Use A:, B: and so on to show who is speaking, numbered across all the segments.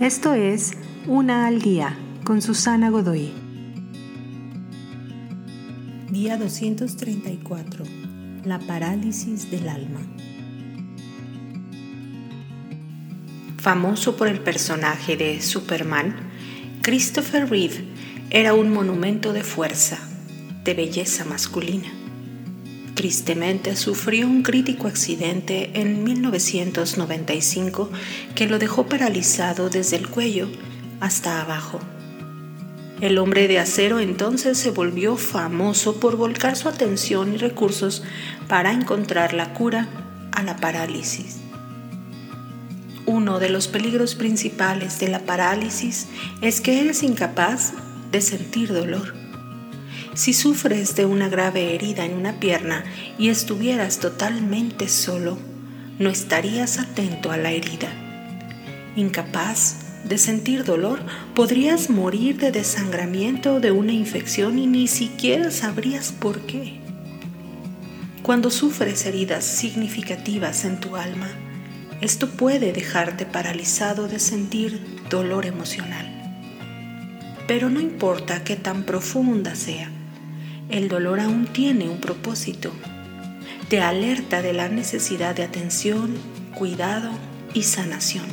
A: Esto es Una al Día con Susana Godoy.
B: Día 234. La parálisis del alma.
C: Famoso por el personaje de Superman, Christopher Reeve era un monumento de fuerza, de belleza masculina. Tristemente sufrió un crítico accidente en 1995 que lo dejó paralizado desde el cuello hasta abajo. El hombre de acero entonces se volvió famoso por volcar su atención y recursos para encontrar la cura a la parálisis. Uno de los peligros principales de la parálisis es que eres incapaz de sentir dolor. Si sufres de una grave herida en una pierna y estuvieras totalmente solo, no estarías atento a la herida. Incapaz de sentir dolor, podrías morir de desangramiento o de una infección y ni siquiera sabrías por qué. Cuando sufres heridas significativas en tu alma, esto puede dejarte paralizado de sentir dolor emocional. Pero no importa qué tan profunda sea, el dolor aún tiene un propósito. Te alerta de la necesidad de atención, cuidado y sanación.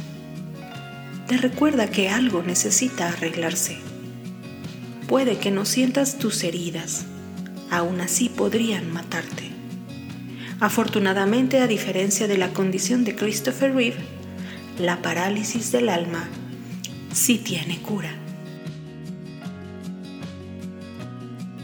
C: Te recuerda que algo necesita arreglarse. Puede que no sientas tus heridas, aún así podrían matarte. Afortunadamente, a diferencia de la condición de Christopher Reeve, la parálisis del alma sí tiene cura.